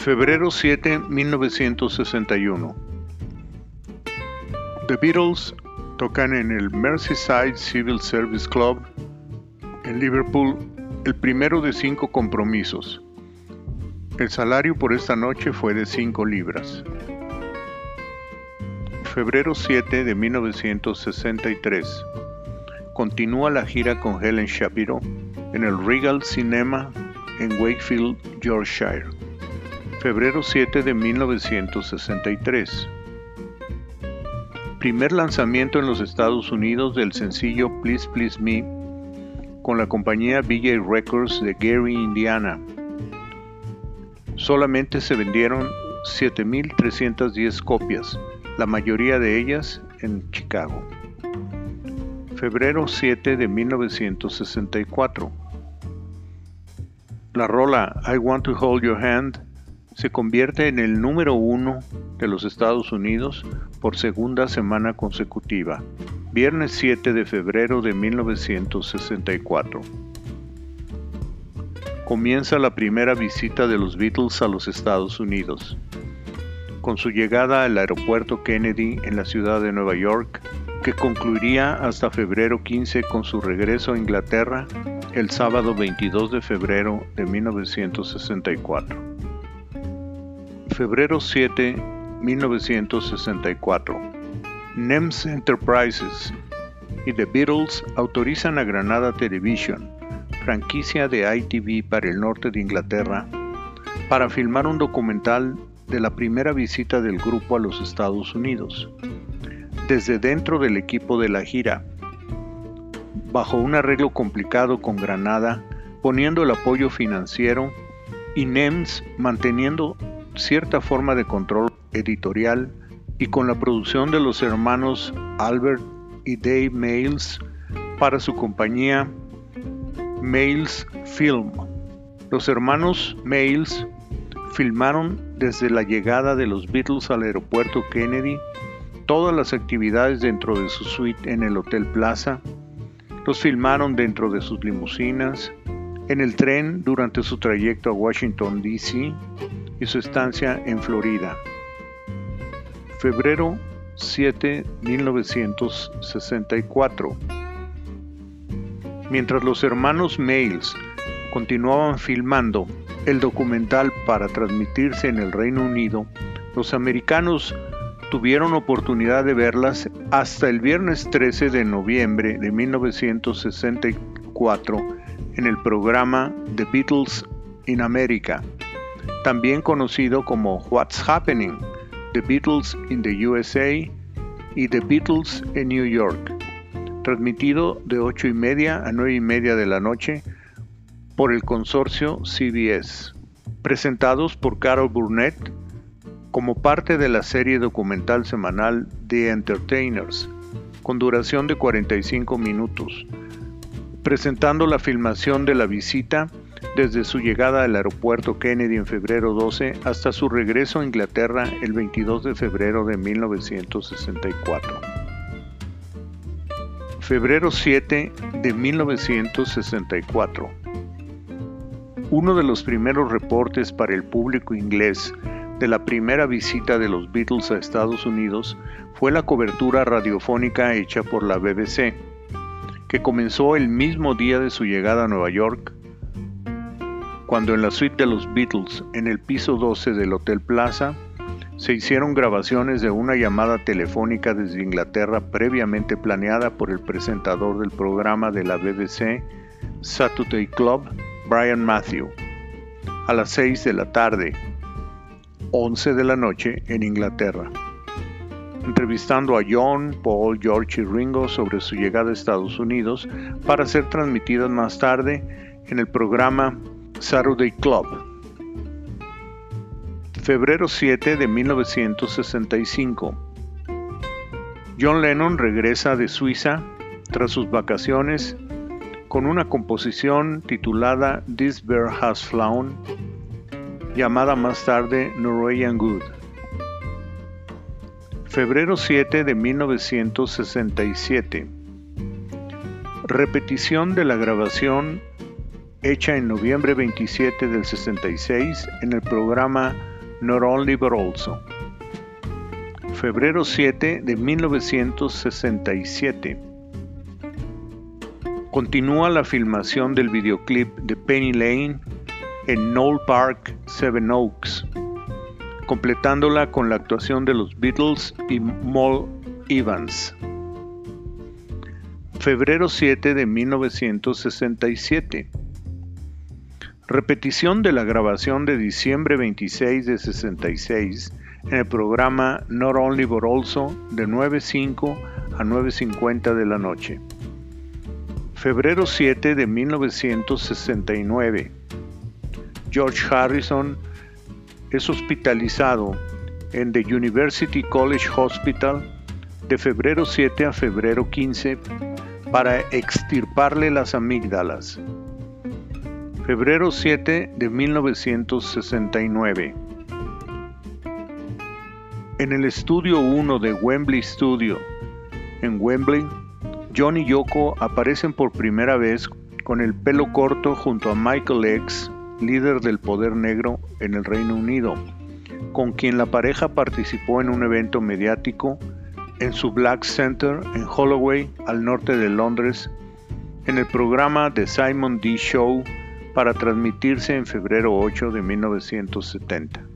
Febrero 7, 1961. The Beatles tocan en el Merseyside Civil Service Club en Liverpool el primero de cinco compromisos. El salario por esta noche fue de 5 libras. Febrero 7 de 1963. Continúa la gira con Helen Shapiro en el Regal Cinema en Wakefield, Yorkshire. Febrero 7 de 1963 primer lanzamiento en los Estados Unidos del sencillo Please Please Me con la compañía BJ Records de Gary, Indiana. Solamente se vendieron 7.310 copias, la mayoría de ellas en Chicago. Febrero 7 de 1964. La rola I Want to Hold Your Hand se convierte en el número uno de los Estados Unidos por segunda semana consecutiva, viernes 7 de febrero de 1964. Comienza la primera visita de los Beatles a los Estados Unidos. Con su llegada al aeropuerto Kennedy en la ciudad de Nueva York, que concluiría hasta febrero 15 con su regreso a Inglaterra el sábado 22 de febrero de 1964 febrero 7, 1964. NEMS Enterprises y The Beatles autorizan a Granada Television, franquicia de ITV para el norte de Inglaterra, para filmar un documental de la primera visita del grupo a los Estados Unidos. Desde dentro del equipo de la gira, bajo un arreglo complicado con Granada, poniendo el apoyo financiero y NEMS manteniendo cierta forma de control editorial y con la producción de los hermanos Albert y Dave Mails para su compañía Mails Film. Los hermanos Mails filmaron desde la llegada de los Beatles al aeropuerto Kennedy todas las actividades dentro de su suite en el Hotel Plaza, los filmaron dentro de sus limusinas, en el tren durante su trayecto a Washington, D.C., y su estancia en Florida. Febrero 7, 1964. Mientras los hermanos Mails continuaban filmando el documental para transmitirse en el Reino Unido, los americanos tuvieron oportunidad de verlas hasta el viernes 13 de noviembre de 1964 en el programa The Beatles in America también conocido como What's Happening, The Beatles in the USA y The Beatles in New York, transmitido de 8 y media a 9 y media de la noche por el consorcio CBS, presentados por Carol Burnett como parte de la serie documental semanal The Entertainers, con duración de 45 minutos, presentando la filmación de la visita desde su llegada al aeropuerto Kennedy en febrero 12 hasta su regreso a Inglaterra el 22 de febrero de 1964. Febrero 7 de 1964. Uno de los primeros reportes para el público inglés de la primera visita de los Beatles a Estados Unidos fue la cobertura radiofónica hecha por la BBC, que comenzó el mismo día de su llegada a Nueva York cuando en la suite de los Beatles, en el piso 12 del Hotel Plaza, se hicieron grabaciones de una llamada telefónica desde Inglaterra previamente planeada por el presentador del programa de la BBC Saturday Club, Brian Matthew, a las 6 de la tarde, 11 de la noche en Inglaterra, entrevistando a John, Paul, George y Ringo sobre su llegada a Estados Unidos para ser transmitidas más tarde en el programa Saturday Club. Febrero 7 de 1965. John Lennon regresa de Suiza tras sus vacaciones con una composición titulada This Bear Has Flown, llamada más tarde Norwegian Good. Febrero 7 de 1967. Repetición de la grabación hecha en noviembre 27 del 66 en el programa Not Only But Also. Febrero 7 de 1967. Continúa la filmación del videoclip de Penny Lane en Knoll Park, Seven Oaks, completándola con la actuación de los Beatles y Moll Evans. Febrero 7 de 1967 repetición de la grabación de diciembre 26 de 66 en el programa Not Only But Also de 9.05 a 9.50 de la noche. Febrero 7 de 1969. George Harrison es hospitalizado en The University College Hospital de febrero 7 a febrero 15 para extirparle las amígdalas febrero 7 de 1969. En el estudio 1 de Wembley Studio, en Wembley, John y Yoko aparecen por primera vez con el pelo corto junto a Michael X, líder del poder negro en el Reino Unido, con quien la pareja participó en un evento mediático en su Black Center en Holloway, al norte de Londres, en el programa The Simon D. Show para transmitirse en febrero 8 de 1970.